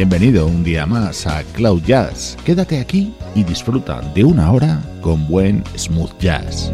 Bienvenido un día más a Cloud Jazz. Quédate aquí y disfruta de una hora con buen smooth jazz.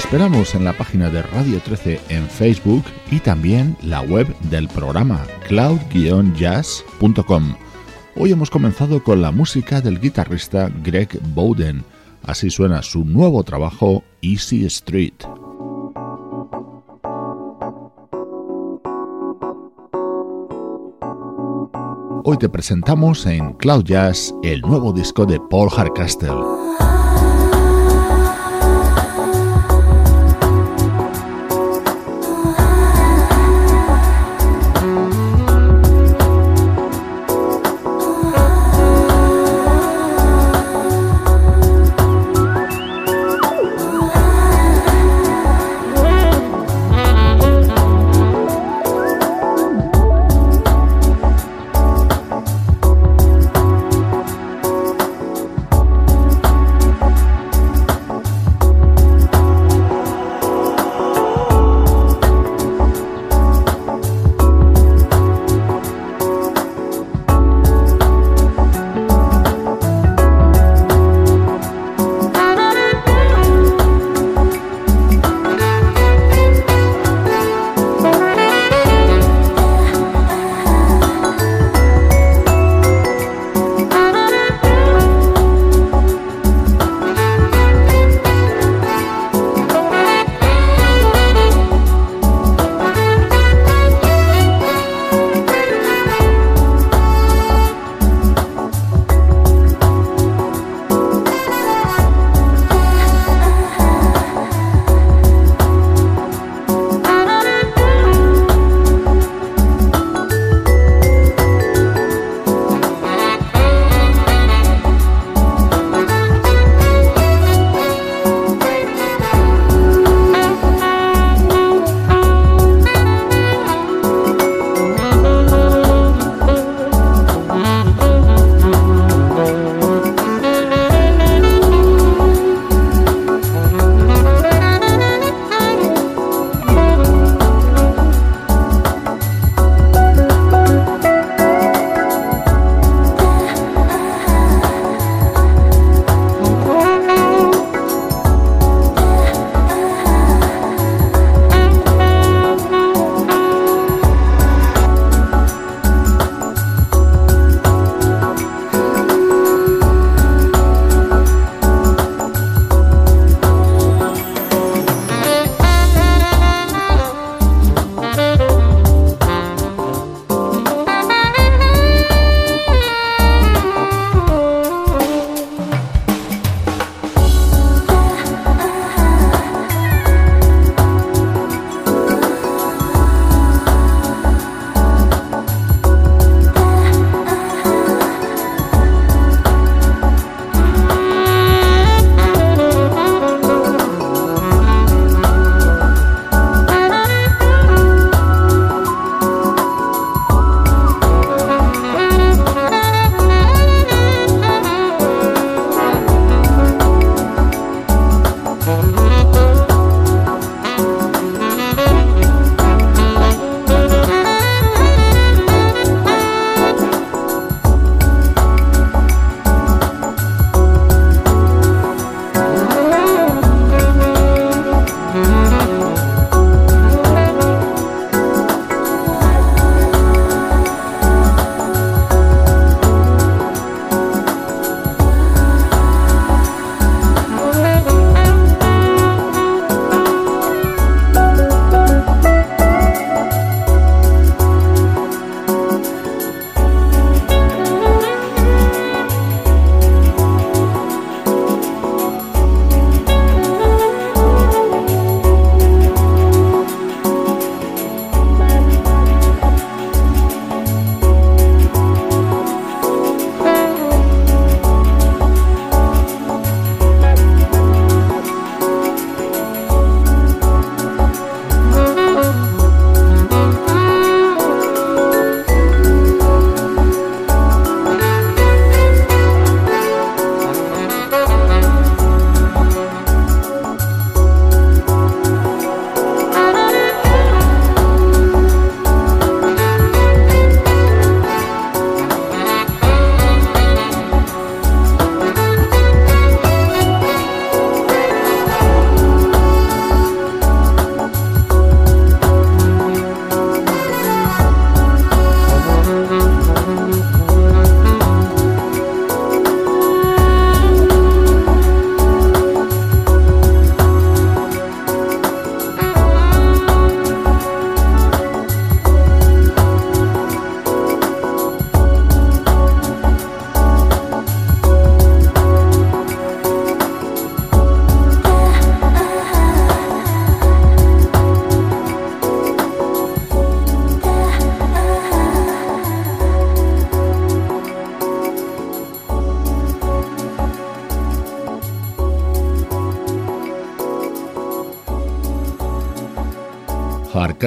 Esperamos en la página de Radio 13 en Facebook y también la web del programa cloud-jazz.com Hoy hemos comenzado con la música del guitarrista Greg Bowden. Así suena su nuevo trabajo Easy Street. Hoy te presentamos en Cloud Jazz el nuevo disco de Paul Hardcastle.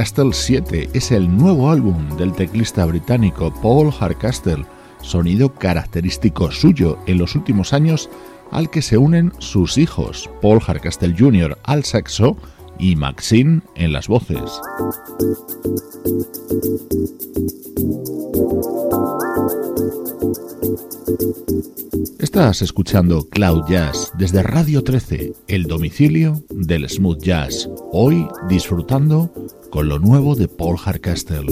Hardcastle 7 es el nuevo álbum del teclista británico Paul Hardcastle, sonido característico suyo en los últimos años al que se unen sus hijos, Paul Hardcastle Jr. al saxo y Maxine en las voces. Estás escuchando Cloud Jazz desde Radio 13, el domicilio del smooth jazz. Hoy disfrutando con lo nuevo de Paul Hardcastle.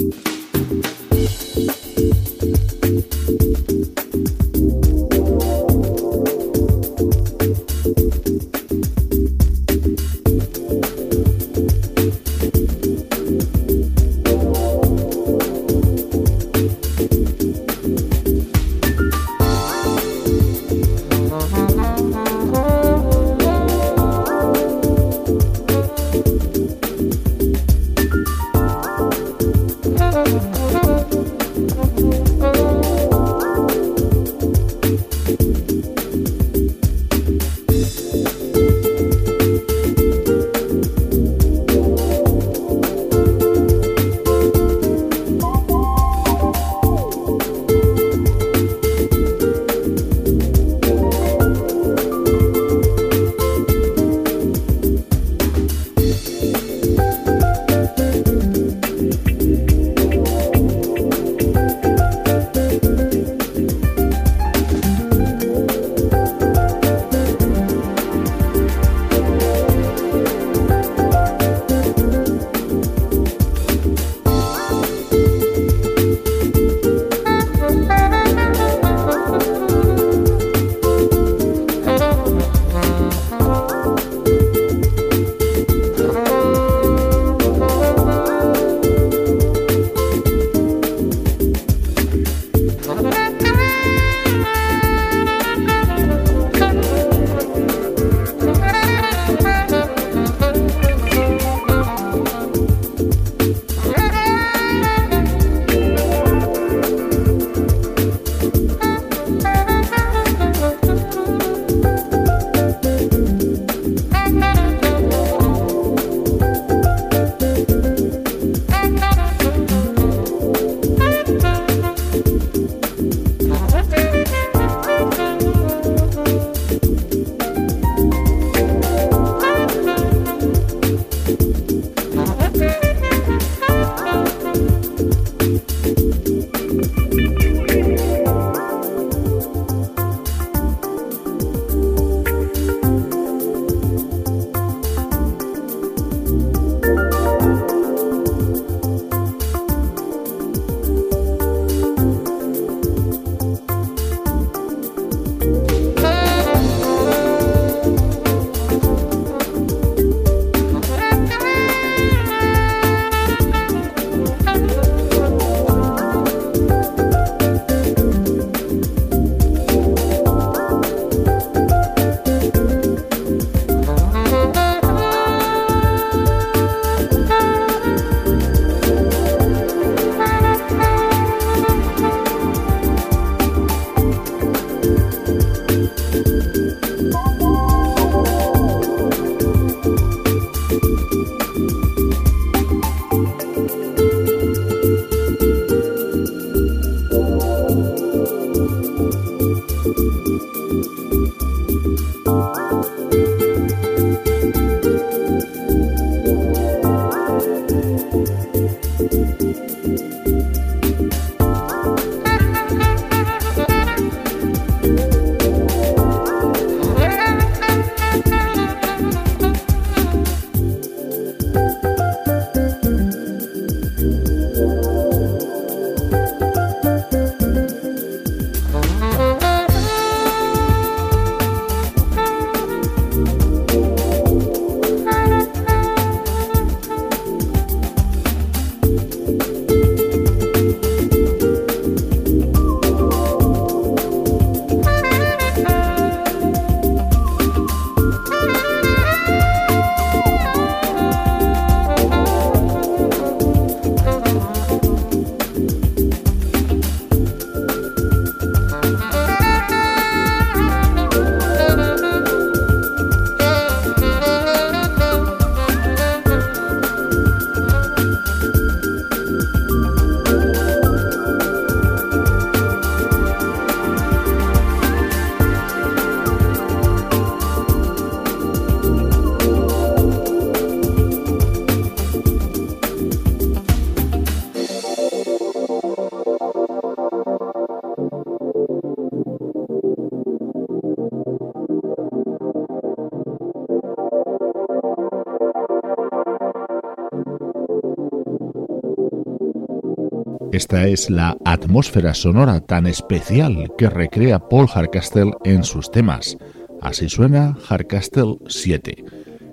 Esta es la atmósfera sonora tan especial que recrea Paul Harcastle en sus temas. Así suena Harcastle 7.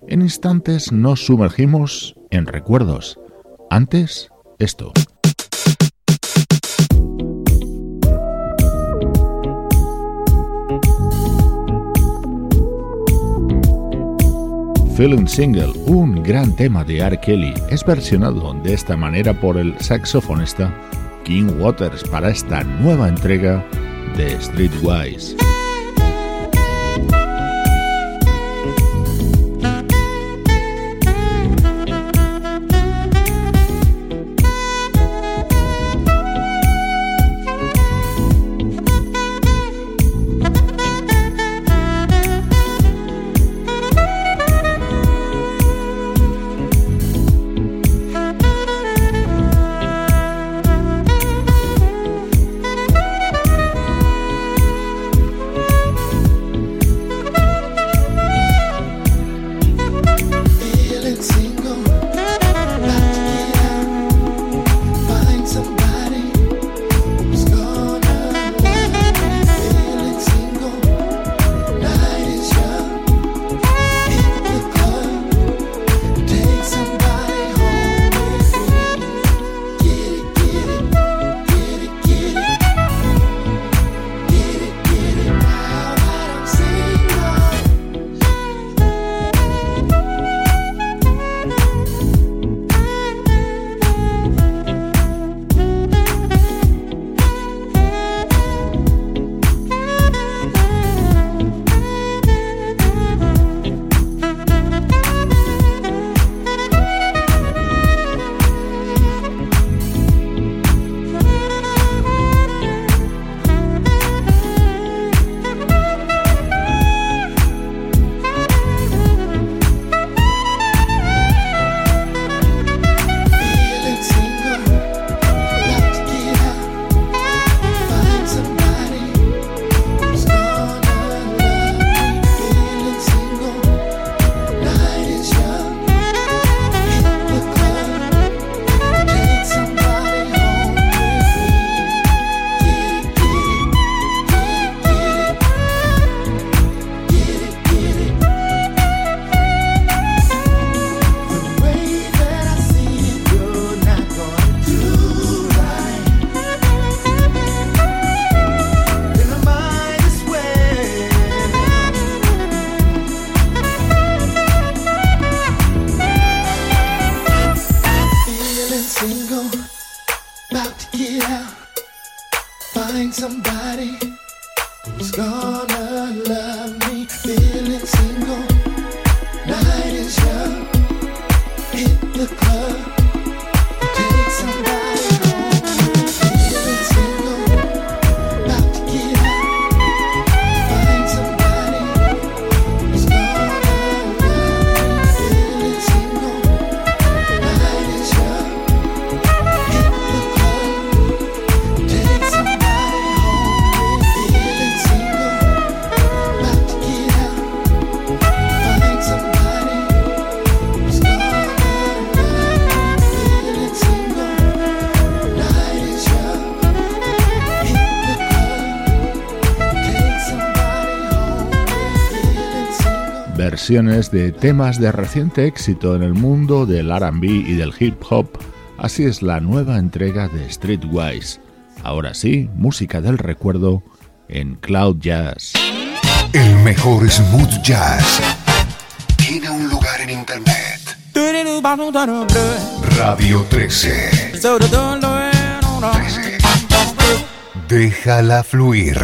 En instantes nos sumergimos en recuerdos. Antes, esto. Feeling Single, un gran tema de R. Kelly, es versionado de esta manera por el saxofonista King Waters para esta nueva entrega de Streetwise. De temas de reciente éxito en el mundo del RB y del hip hop, así es la nueva entrega de Streetwise. Ahora sí, música del recuerdo en Cloud Jazz. El mejor smooth jazz tiene un lugar en internet. Radio 13. 13. Déjala fluir.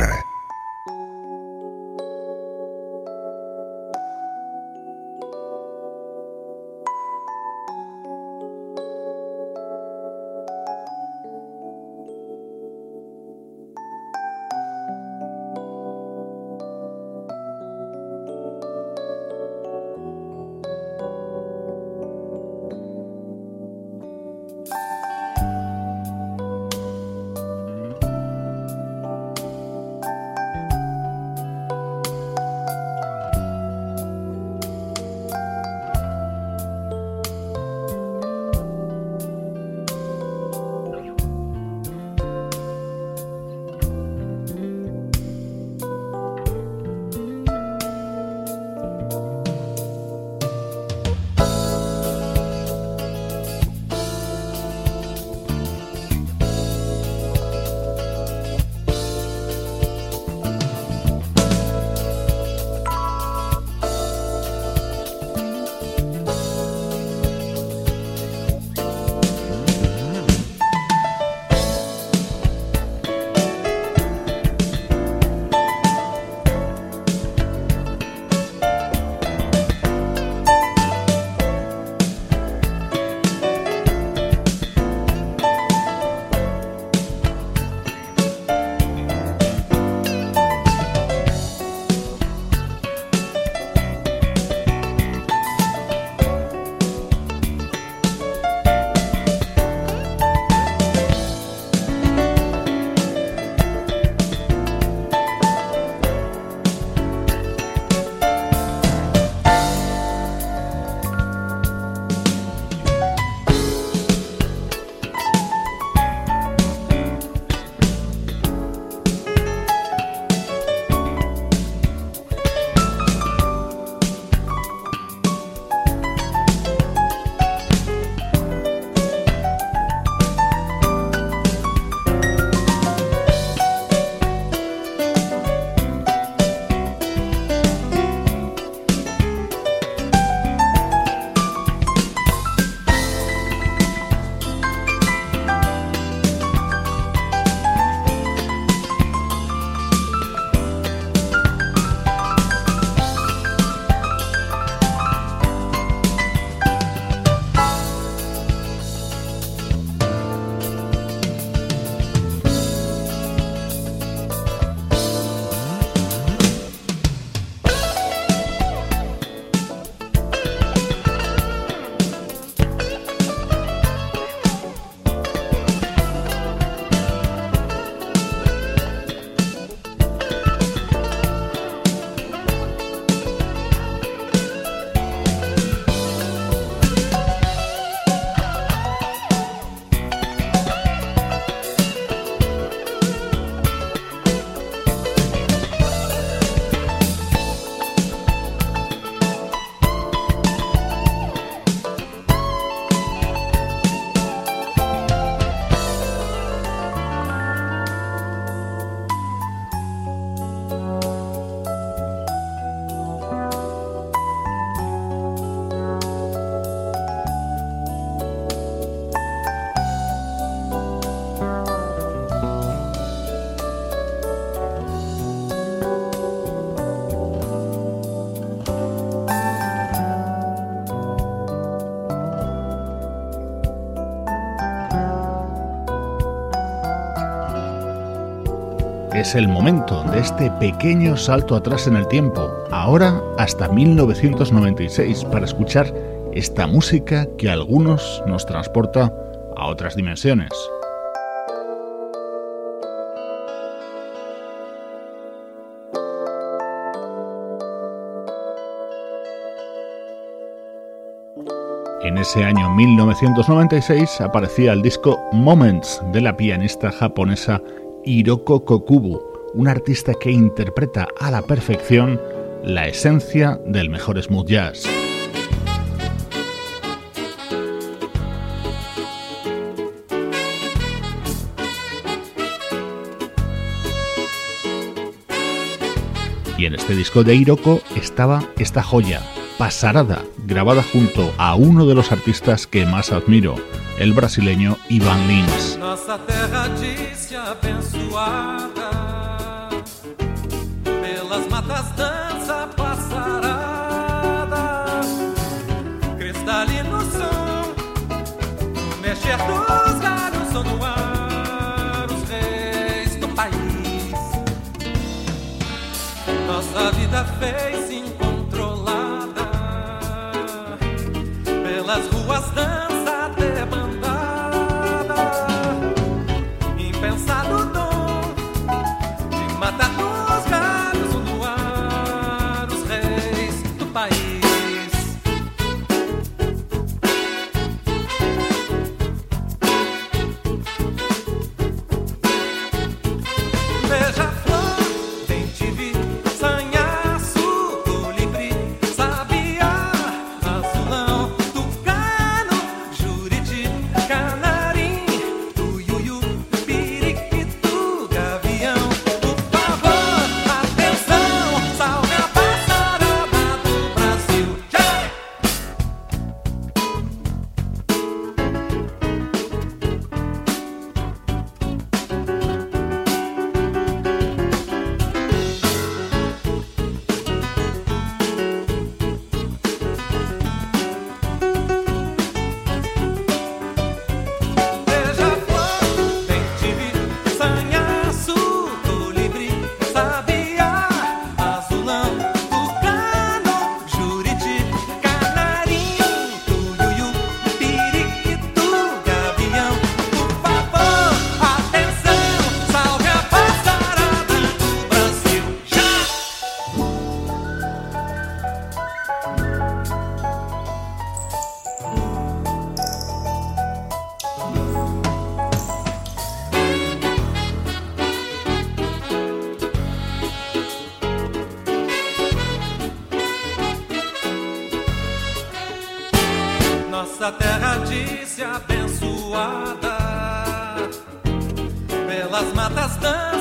Es el momento de este pequeño salto atrás en el tiempo, ahora hasta 1996, para escuchar esta música que a algunos nos transporta a otras dimensiones. En ese año 1996 aparecía el disco Moments de la pianista japonesa Hiroko Kokubu, un artista que interpreta a la perfección la esencia del mejor smooth jazz. Y en este disco de Hiroko estaba esta joya, Pasarada, grabada junto a uno de los artistas que más admiro, el brasileño Ivan Lins. Nossa terra disse pelas ruas pelas matas da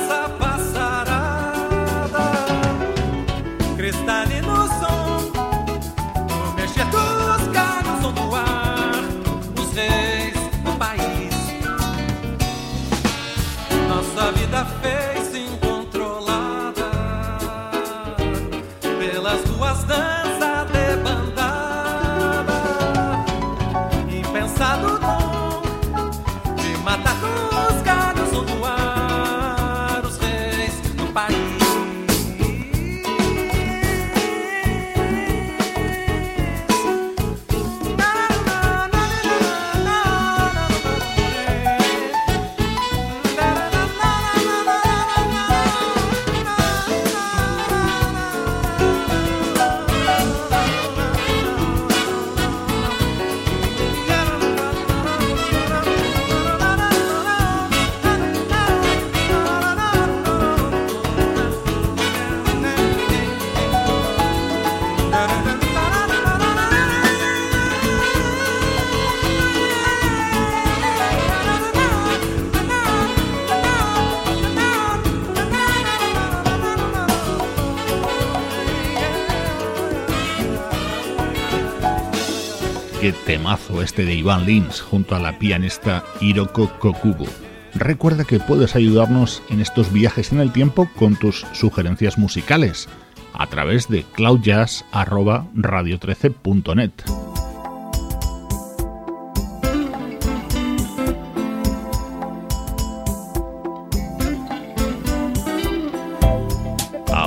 este de Iván Lins junto a la pianista Hiroko Kokubo. Recuerda que puedes ayudarnos en estos viajes en el tiempo con tus sugerencias musicales a través de cloudjazz@radio13.net.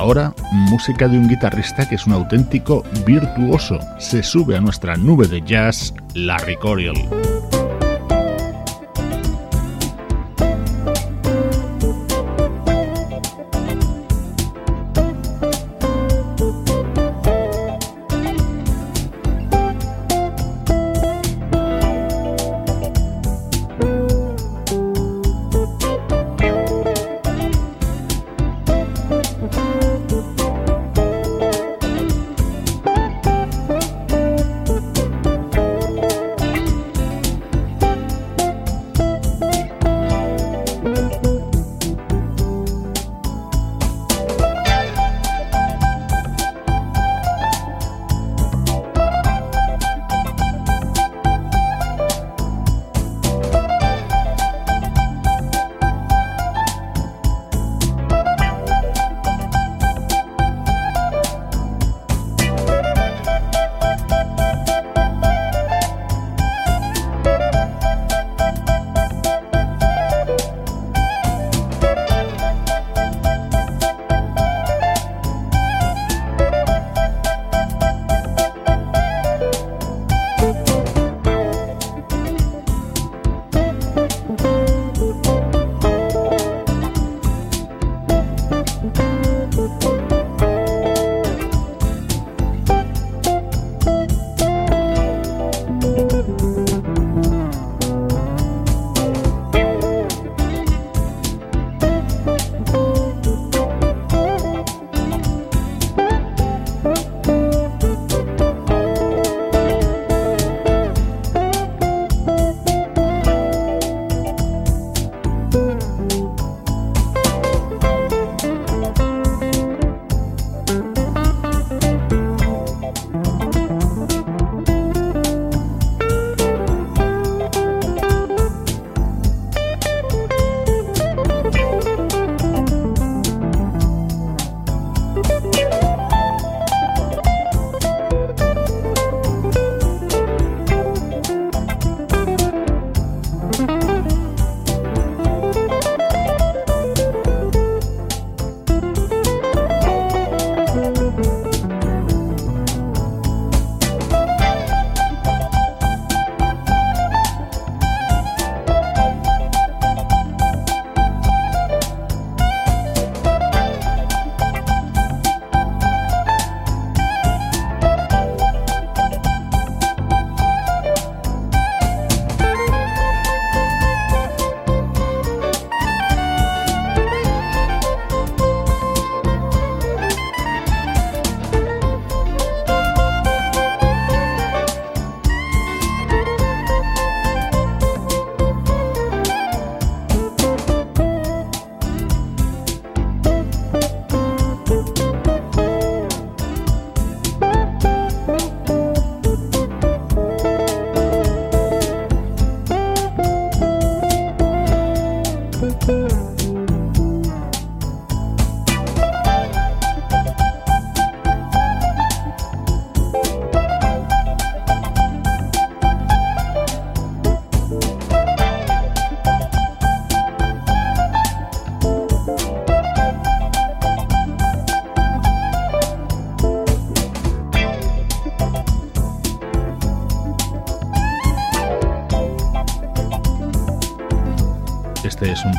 Ahora, música de un guitarrista que es un auténtico virtuoso. Se sube a nuestra nube de jazz, Larry Coriel.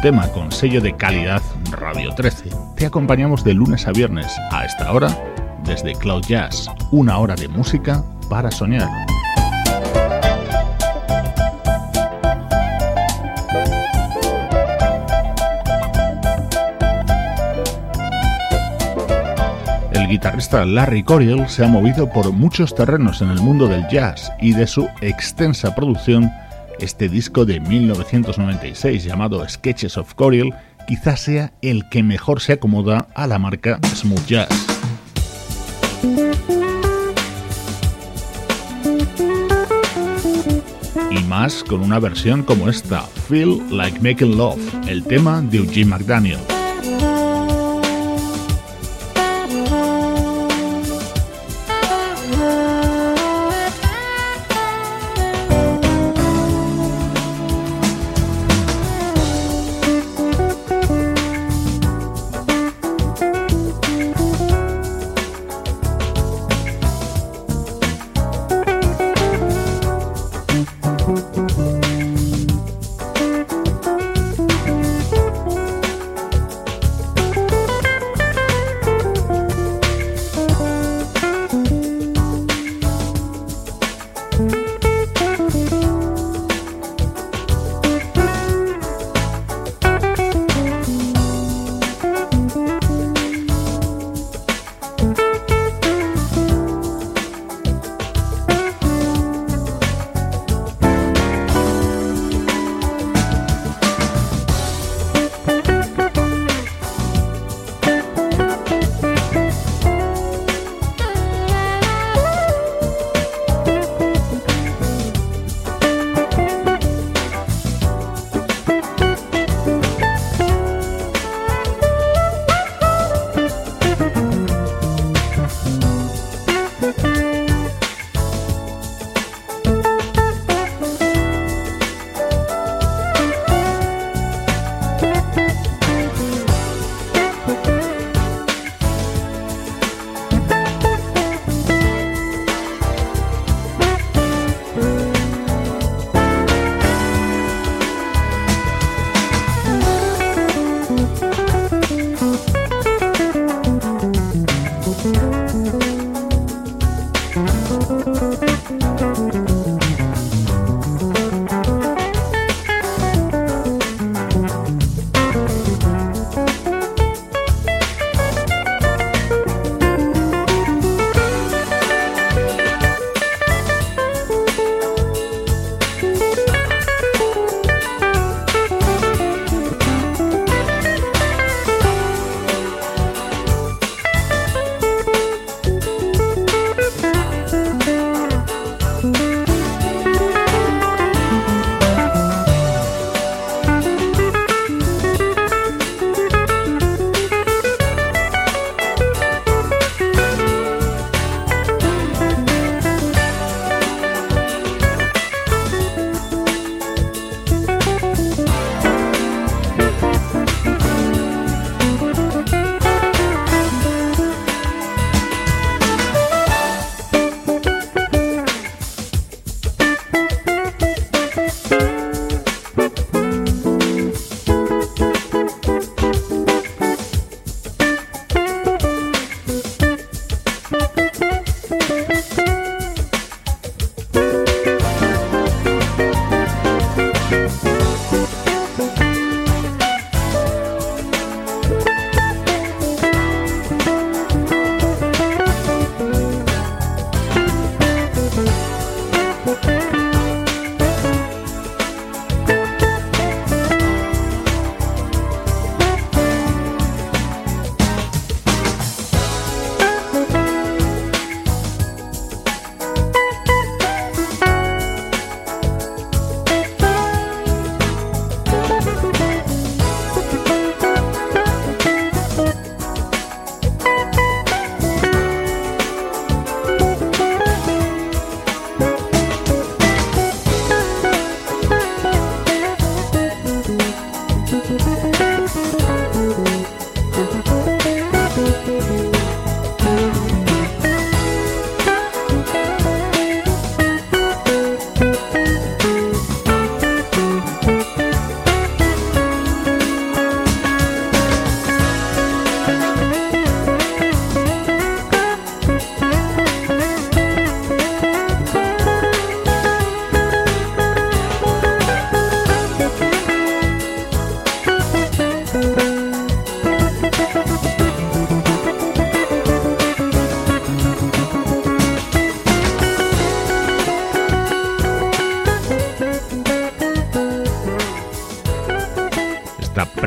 Tema con sello de calidad Radio 13. Te acompañamos de lunes a viernes a esta hora desde Cloud Jazz, una hora de música para soñar. El guitarrista Larry Coriel se ha movido por muchos terrenos en el mundo del jazz y de su extensa producción este disco de 1996 llamado Sketches of Coriel quizás sea el que mejor se acomoda a la marca Smooth Jazz. Y más con una versión como esta, Feel Like Making Love, el tema de Eugene McDaniel.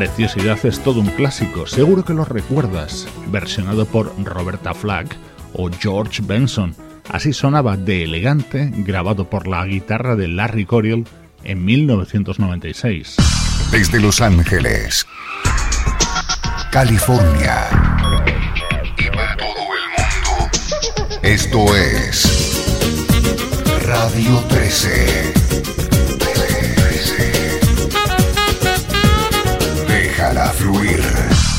Preciosidad es todo un clásico, seguro que lo recuerdas, versionado por Roberta Flack o George Benson. Así sonaba de elegante, grabado por la guitarra de Larry Coryell en 1996. Desde Los Ángeles, California y para todo el mundo, esto es Radio 13. Déjala fluir.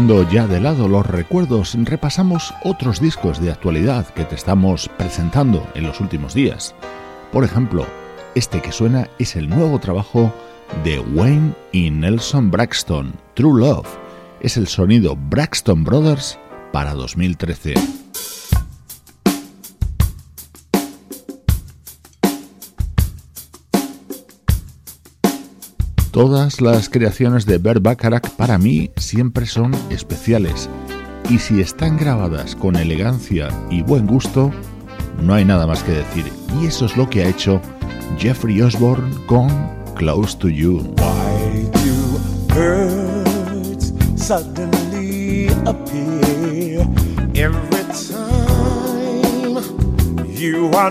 Dejando ya de lado los recuerdos, repasamos otros discos de actualidad que te estamos presentando en los últimos días. Por ejemplo, este que suena es el nuevo trabajo de Wayne y Nelson Braxton, True Love. Es el sonido Braxton Brothers para 2013. Todas las creaciones de Bert Bacharach para mí siempre son especiales y si están grabadas con elegancia y buen gusto, no hay nada más que decir. Y eso es lo que ha hecho Jeffrey Osborne con Close to You. Why do birds suddenly appear every time you are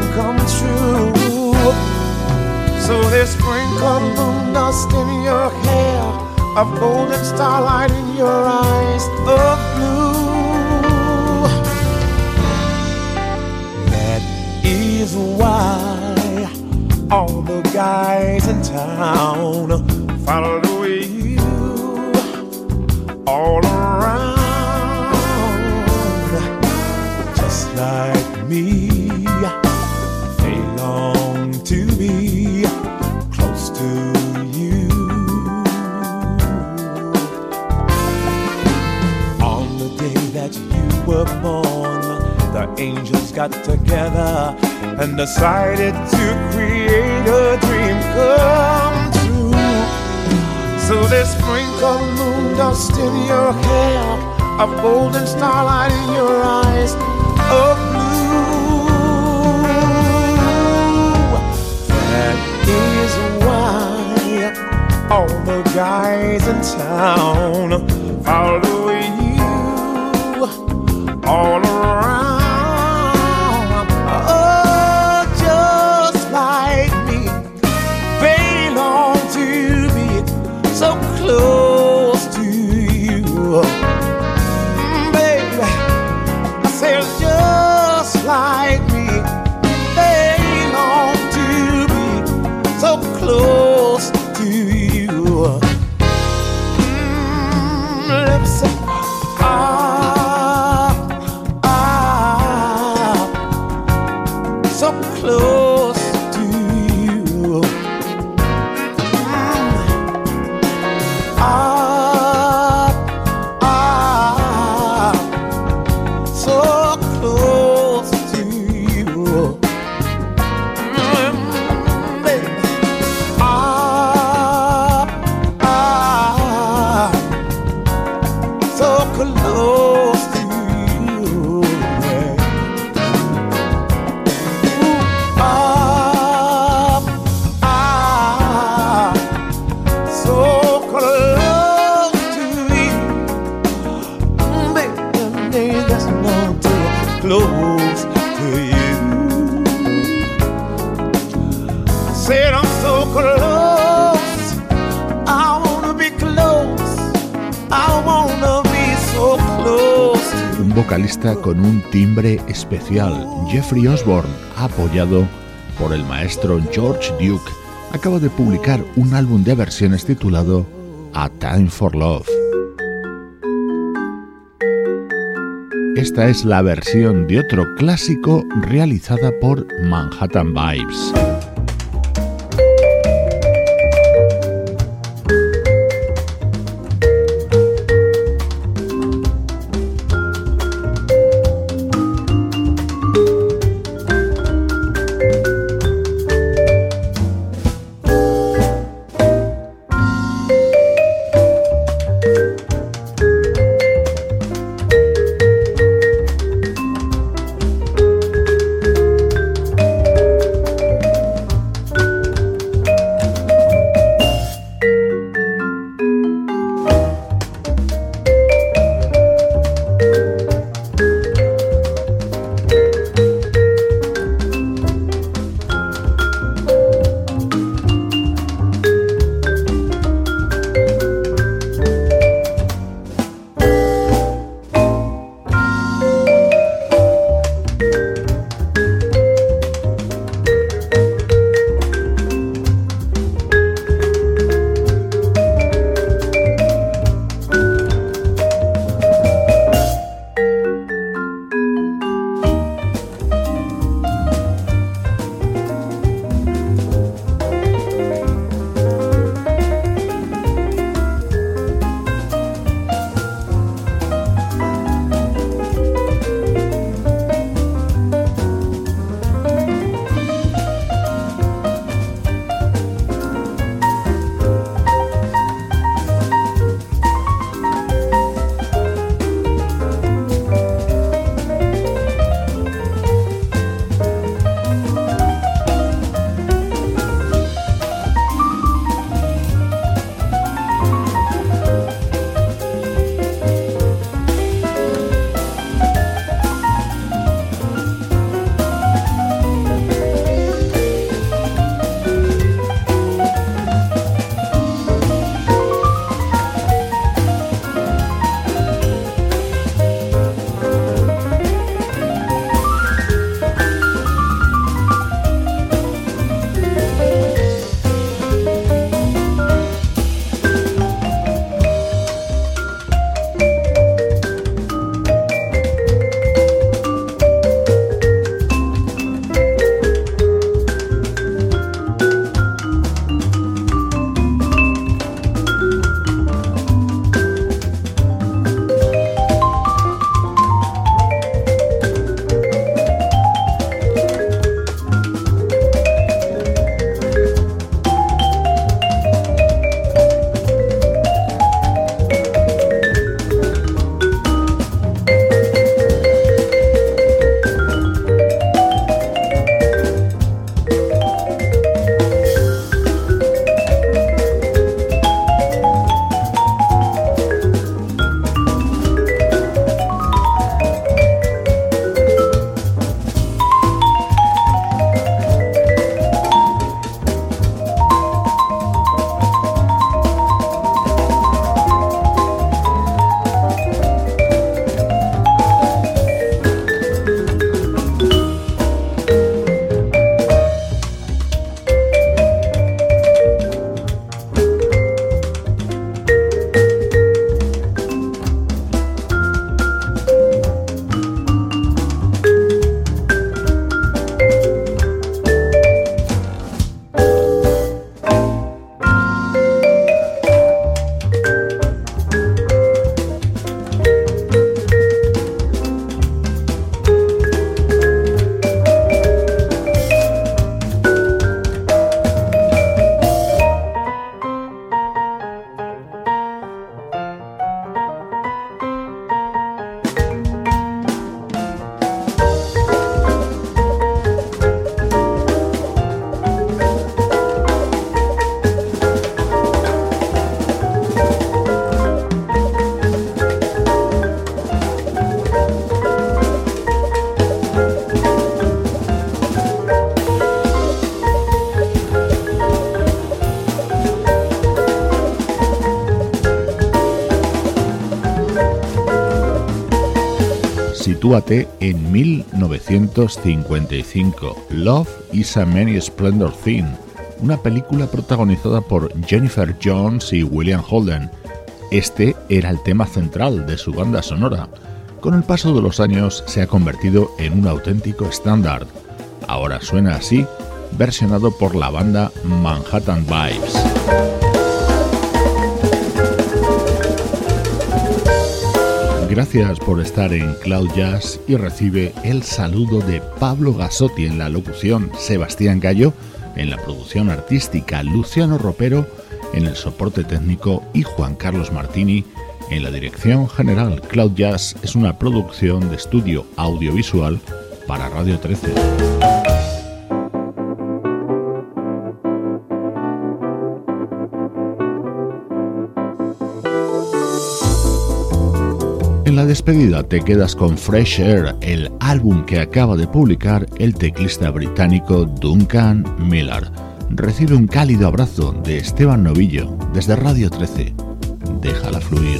come true. So they sprinkled moon dust in your hair, of golden starlight in your eyes of blue. That is why all the guys in town follow you all around just like me. That you were born, the angels got together and decided to create a dream come true. So they sprinkled moon dust in your hair, of golden starlight in your eyes of blue. That is why all the guys in town follow all Un vocalista con un timbre especial, Jeffrey Osborne, apoyado por el maestro George Duke, acaba de publicar un álbum de versiones titulado A Time for Love. Esta es la versión de otro clásico realizada por Manhattan Vibes. En 1955. Love is a Many Splendor Thing, una película protagonizada por Jennifer Jones y William Holden. Este era el tema central de su banda sonora. Con el paso de los años se ha convertido en un auténtico estándar. Ahora suena así, versionado por la banda Manhattan Vibes. Gracias por estar en Cloud Jazz y recibe el saludo de Pablo Gasotti en la locución, Sebastián Gallo en la producción artística, Luciano Ropero en el soporte técnico y Juan Carlos Martini en la dirección general. Cloud Jazz es una producción de estudio audiovisual para Radio 13. La despedida te quedas con Fresh Air, el álbum que acaba de publicar el teclista británico Duncan Miller. Recibe un cálido abrazo de Esteban Novillo desde Radio 13. Déjala fluir.